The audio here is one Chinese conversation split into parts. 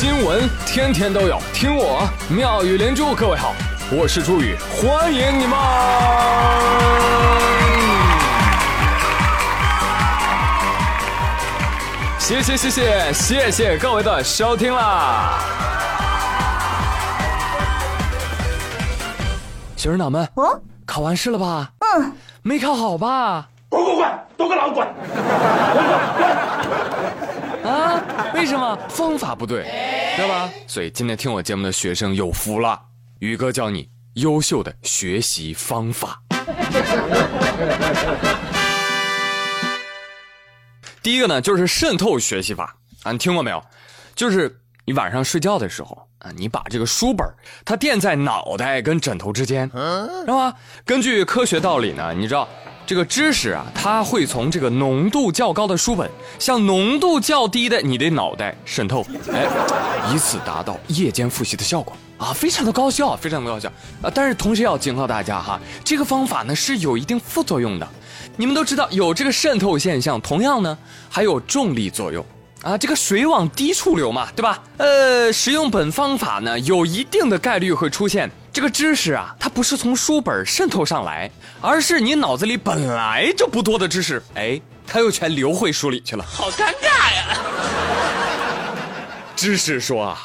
新闻天天都有，听我妙语连珠。各位好，我是朱宇，欢迎你们！谢谢谢谢谢谢各位的收听啦！学生党们，哦，考完试了吧？嗯，没考好吧？滚滚滚，都给老子滚！啊？为什么？方法不对，对吧？所以今天听我节目的学生有福了，宇哥教你优秀的学习方法。第一个呢，就是渗透学习法啊，你听过没有？就是你晚上睡觉的时候啊，你把这个书本它垫在脑袋跟枕头之间，知道吗？根据科学道理呢，你知道。这个知识啊，它会从这个浓度较高的书本向浓度较低的你的脑袋渗透，哎，以此达到夜间复习的效果啊，非常的高效，非常的高效啊！但是同时要警告大家哈，这个方法呢是有一定副作用的。你们都知道有这个渗透现象，同样呢还有重力作用啊，这个水往低处流嘛，对吧？呃，使用本方法呢，有一定的概率会出现。这个知识啊，它不是从书本渗透上来，而是你脑子里本来就不多的知识，哎，它又全流回书里去了，好尴尬呀！知识说啊，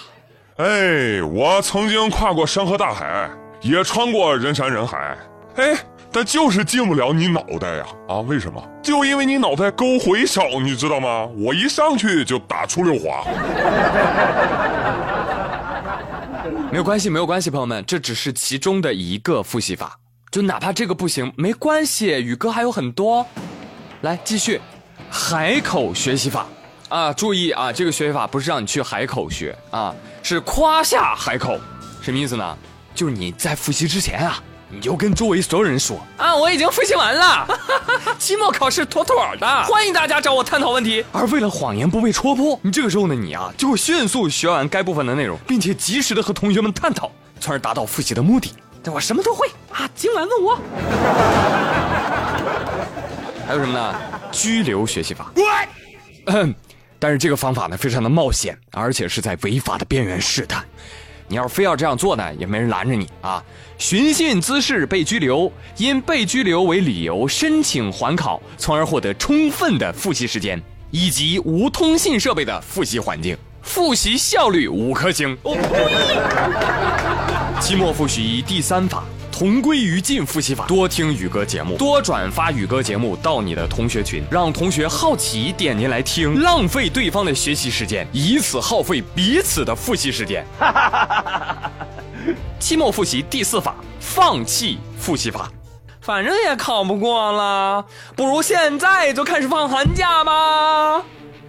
哎，我曾经跨过山河大海，也穿过人山人海，哎，但就是进不了你脑袋呀！啊，为什么？就因为你脑袋沟回少，你知道吗？我一上去就打出溜滑。没有关系，没有关系，朋友们，这只是其中的一个复习法，就哪怕这个不行，没关系，宇哥还有很多。来，继续，海口学习法啊，注意啊，这个学习法不是让你去海口学啊，是夸下海口，什么意思呢？就是你在复习之前啊。你就跟周围所有人说啊，我已经复习完了，期末考试妥妥的，欢迎大家找我探讨问题。而为了谎言不被戳破，你这个时候呢，你啊就会迅速学完该部分的内容，并且及时的和同学们探讨，从而达到复习的目的。我什么都会啊，今晚问我。还有什么呢？拘留学习法。嗯，但是这个方法呢，非常的冒险，而且是在违法的边缘试探。你要是非要这样做呢，也没人拦着你啊！寻衅滋事被拘留，因被拘留为理由申请缓考，从而获得充分的复习时间以及无通信设备的复习环境，复习效率五颗星。期末复习第三法。同归于尽复习法，多听宇哥节目，多转发宇哥节目到你的同学群，让同学好奇点进来听，浪费对方的学习时间，以此耗费彼此的复习时间。期末复习第四法，放弃复习法，反正也考不过了，不如现在就开始放寒假吧。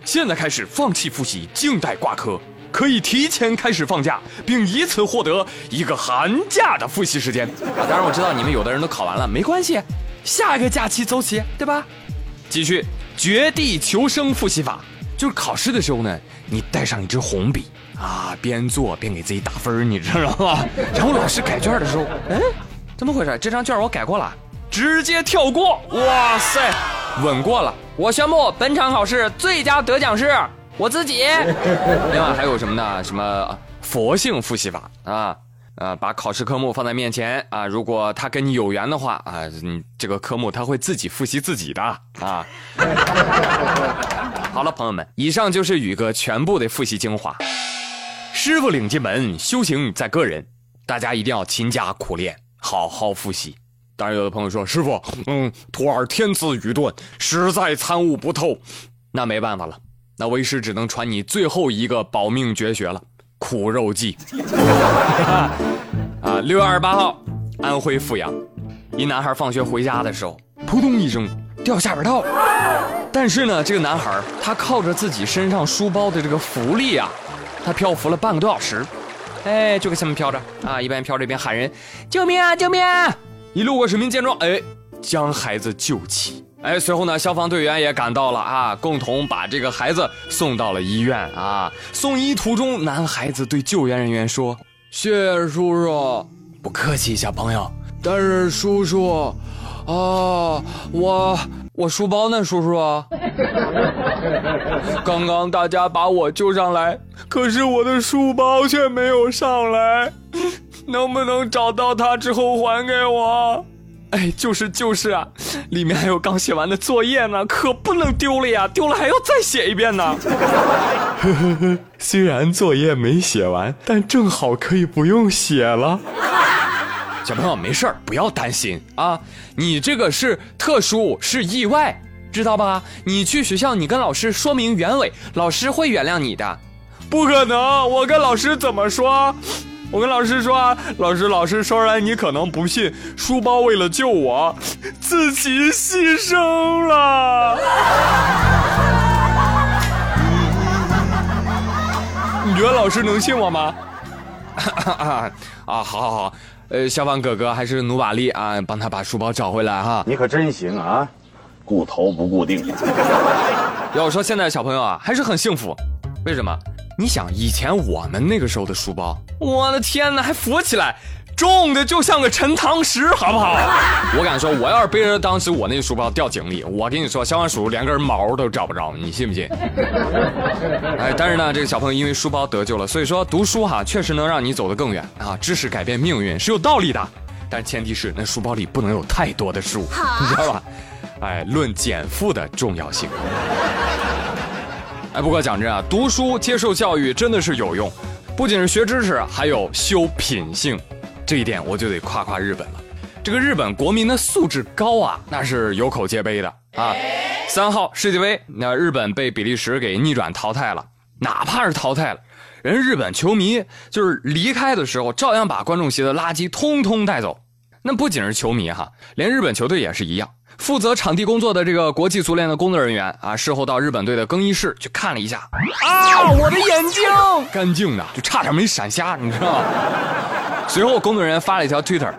现在开始放弃复习，静待挂科。可以提前开始放假，并以此获得一个寒假的复习时间。啊，当然我知道你们有的人都考完了，没关系，下一个假期走起，对吧？继续绝地求生复习法，就是考试的时候呢，你带上一支红笔啊，边做边给自己打分，你知道吗？然后老师改卷的时候，哎，怎么回事？这张卷我改过了，直接跳过。哇塞，稳过了！我宣布本场考试最佳得奖是。我自己，另外还有什么呢？什么佛性复习法啊？啊，把考试科目放在面前啊，如果他跟你有缘的话啊，你这个科目他会自己复习自己的啊。好了，朋友们，以上就是宇哥全部的复习精华。师傅领进门，修行在个人，大家一定要勤加苦练，好好复习。当然，有的朋友说，师傅，嗯，徒儿天资愚钝，实在参悟不透，那没办法了。那为师只能传你最后一个保命绝学了——苦肉计。啊，六月二十八号，安徽阜阳，一男孩放学回家的时候，扑通一声掉下水道。但是呢，这个男孩他靠着自己身上书包的这个浮力啊，他漂浮了半个多小时，哎，就搁下面飘着啊，一边飘着一边喊人：“救命啊，救命！”啊！一路过市民见状，哎，将孩子救起。哎，随后呢，消防队员也赶到了啊，共同把这个孩子送到了医院啊。送医途中，男孩子对救援人员说：“谢谢叔叔，不客气，小朋友。但是叔叔，啊，我我书包呢，叔叔？刚刚大家把我救上来，可是我的书包却没有上来，能不能找到它之后还给我？哎，就是就是啊，里面还有刚写完的作业呢，可不能丢了呀，丢了还要再写一遍呢。呵呵呵虽然作业没写完，但正好可以不用写了。小朋友没事儿，不要担心啊，你这个是特殊，是意外，知道吧？你去学校，你跟老师说明原委，老师会原谅你的。不可能，我跟老师怎么说？我跟老师说，老师，老师，虽然你可能不信，书包为了救我，自己牺牲了。你觉得老师能信我吗？啊，好好好，呃，消防哥哥还是努把力啊，帮他把书包找回来哈。你可真行啊，顾头不顾腚。要说现在小朋友啊，还是很幸福，为什么？你想以前我们那个时候的书包，我的天哪，还浮起来，重的就像个沉塘石，好不好？我敢说，我要是背着当时我那个书包掉井里，我跟你说，消防叔叔连根毛都找不着，你信不信？哎，但是呢，这个小朋友因为书包得救了，所以说读书哈，确实能让你走得更远啊，知识改变命运是有道理的，但前提是那书包里不能有太多的书，你知道吧？哎，论减负的重要性。哎，不过讲真啊，读书接受教育真的是有用，不仅是学知识，还有修品性。这一点我就得夸夸日本了。这个日本国民的素质高啊，那是有口皆碑的啊。三号世界杯，那日本被比利时给逆转淘汰了。哪怕是淘汰了，人日本球迷就是离开的时候，照样把观众席的垃圾通通带走。那不仅是球迷哈，连日本球队也是一样。负责场地工作的这个国际足联的工作人员啊，事后到日本队的更衣室去看了一下，啊，我的眼睛干净的，就差点没闪瞎，你知道吗？随后工作人员发了一条 Twitter，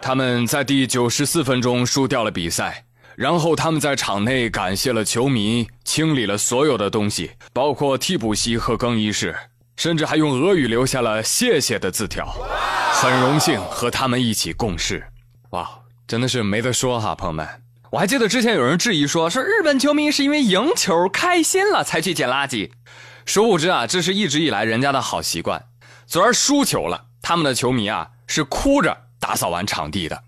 他们在第九十四分钟输掉了比赛，然后他们在场内感谢了球迷，清理了所有的东西，包括替补席和更衣室，甚至还用俄语留下了谢谢的字条，很荣幸和他们一起共事，哇，真的是没得说哈，朋友们。我还记得之前有人质疑说，说日本球迷是因为赢球开心了才去捡垃圾，殊不知啊，这是一直以来人家的好习惯。昨儿输球了，他们的球迷啊是哭着打扫完场地的。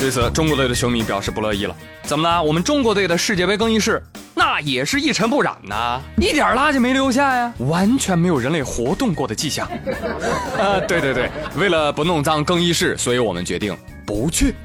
对此，中国队的球迷表示不乐意了。怎么了？我们中国队的世界杯更衣室那也是一尘不染呐，一点垃圾没留下呀，完全没有人类活动过的迹象。啊，对对对，为了不弄脏更衣室，所以我们决定。不去。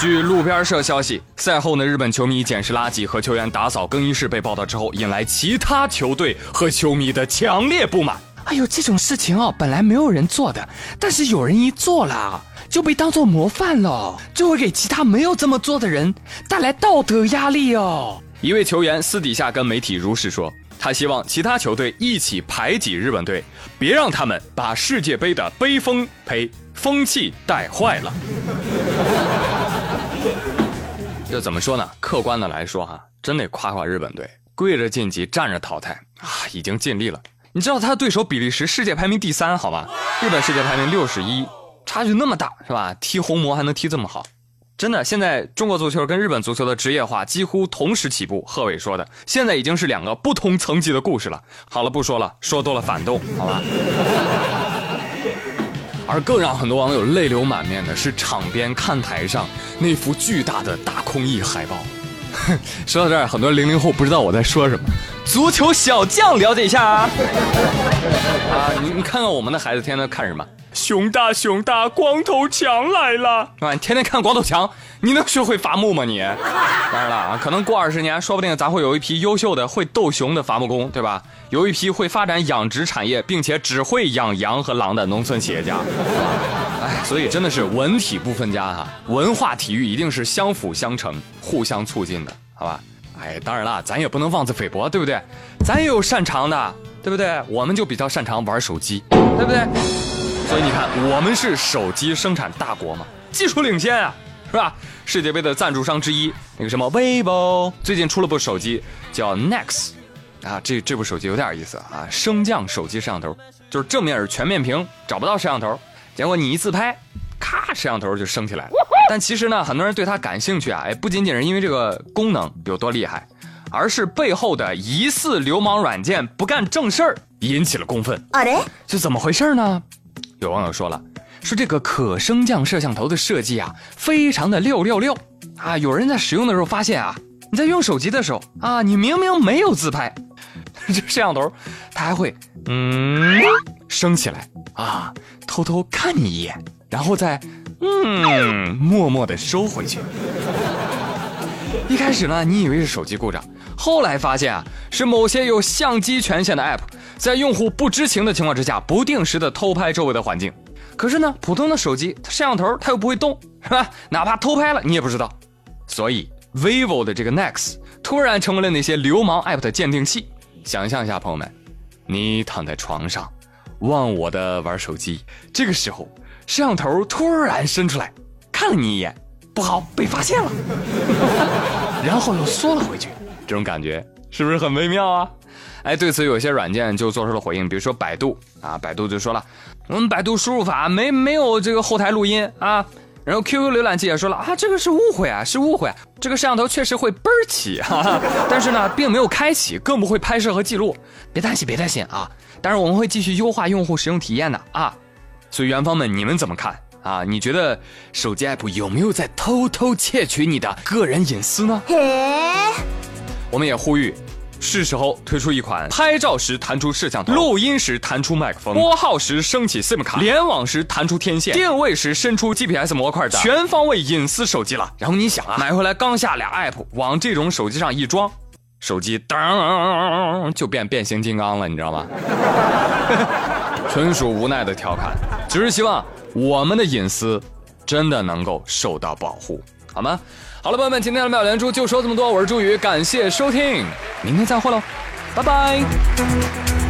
据路边社消息，赛后呢，日本球迷捡拾垃圾和球员打扫更衣室被报道之后，引来其他球队和球迷的强烈不满。哎呦，这种事情哦，本来没有人做的，但是有人一做了，就被当做模范了，就会给其他没有这么做的人带来道德压力哦。一位球员私底下跟媒体如实说，他希望其他球队一起排挤日本队，别让他们把世界杯的杯风呸。风气带坏了，这怎么说呢？客观的来说，哈，真得夸夸日本队，跪着晋级，站着淘汰啊，已经尽力了。你知道他的对手比利时世界排名第三，好吧？日本世界排名六十一，差距那么大，是吧？踢红魔还能踢这么好，真的。现在中国足球跟日本足球的职业化几乎同时起步。贺伟说的，现在已经是两个不同层级的故事了。好了，不说了，说多了反动，好吧？而更让很多网友泪流满面的是场边看台上那幅巨大的大空翼海报。说到这儿，很多零零后不知道我在说什么。足球小将，了解一下啊！啊，你你看看我们的孩子天天看什么？熊大熊大，光头强来了！啊，你天天看光头强，你能学会伐木吗？你？当然了啊，可能过二十年，说不定咱会有一批优秀的会斗熊的伐木工，对吧？有一批会发展养殖产业，并且只会养羊和狼的农村企业家。哎，所以真的是文体不分家哈，文化体育一定是相辅相成、互相促进的，好吧？哎，当然了，咱也不能妄自菲薄，对不对？咱也有擅长的，对不对？我们就比较擅长玩手机，对不对？所以你看，我们是手机生产大国嘛，技术领先啊，是吧？世界杯的赞助商之一，那个什么 vivo 最近出了部手机叫 Nex，啊，这这部手机有点意思啊，升降手机摄像头，就是正面是全面屏，找不到摄像头，结果你一自拍，咔，摄像头就升起来了。但其实呢，很多人对它感兴趣啊，哎，不仅仅是因为这个功能有多厉害，而是背后的疑似流氓软件不干正事儿引起了公愤。あれ？是怎么回事呢？有网友说了，说这个可升降摄像头的设计啊，非常的六六六啊。有人在使用的时候发现啊，你在用手机的时候啊，你明明没有自拍，这摄像头它还会嗯升起来啊，偷偷看你一眼，然后再嗯默默的收回去。一开始呢，你以为是手机故障，后来发现啊，是某些有相机权限的 App 在用户不知情的情况之下，不定时的偷拍周围的环境。可是呢，普通的手机它摄像头它又不会动，是吧？哪怕偷拍了，你也不知道。所以 vivo 的这个 Nex 突然成为了那些流氓 App 的鉴定器。想象一下，朋友们，你躺在床上，忘我的玩手机，这个时候摄像头突然伸出来，看了你一眼，不好，被发现了。然后又缩了回去，这种感觉是不是很微妙啊？哎，对此有些软件就做出了回应，比如说百度啊，百度就说了，我们百度输入法没没有这个后台录音啊。然后 QQ 浏览器也说了啊，这个是误会啊，是误会，这个摄像头确实会嘣儿起，但是呢，并没有开启，更不会拍摄和记录。别担心，别担心啊，但是我们会继续优化用户使用体验的啊。所以元芳们，你们怎么看啊？你觉得手机 app 有没有在偷偷窃取你的个人隐私呢？我们也呼吁，是时候推出一款拍照时弹出摄像头、录音时弹出麦克风、拨号时升起 SIM 卡、联网时弹出天线、定位时伸出 GPS 模块的全方位隐私手机了。然后你想啊，买回来刚下俩 app，往这种手机上一装，手机当就变变形金刚了，你知道吗？纯属无奈的调侃，只是希望我们的隐私真的能够受到保护，好吗？好了，朋友们，今天的妙连珠就说这么多，我是朱宇，感谢收听，明天再会喽，拜拜。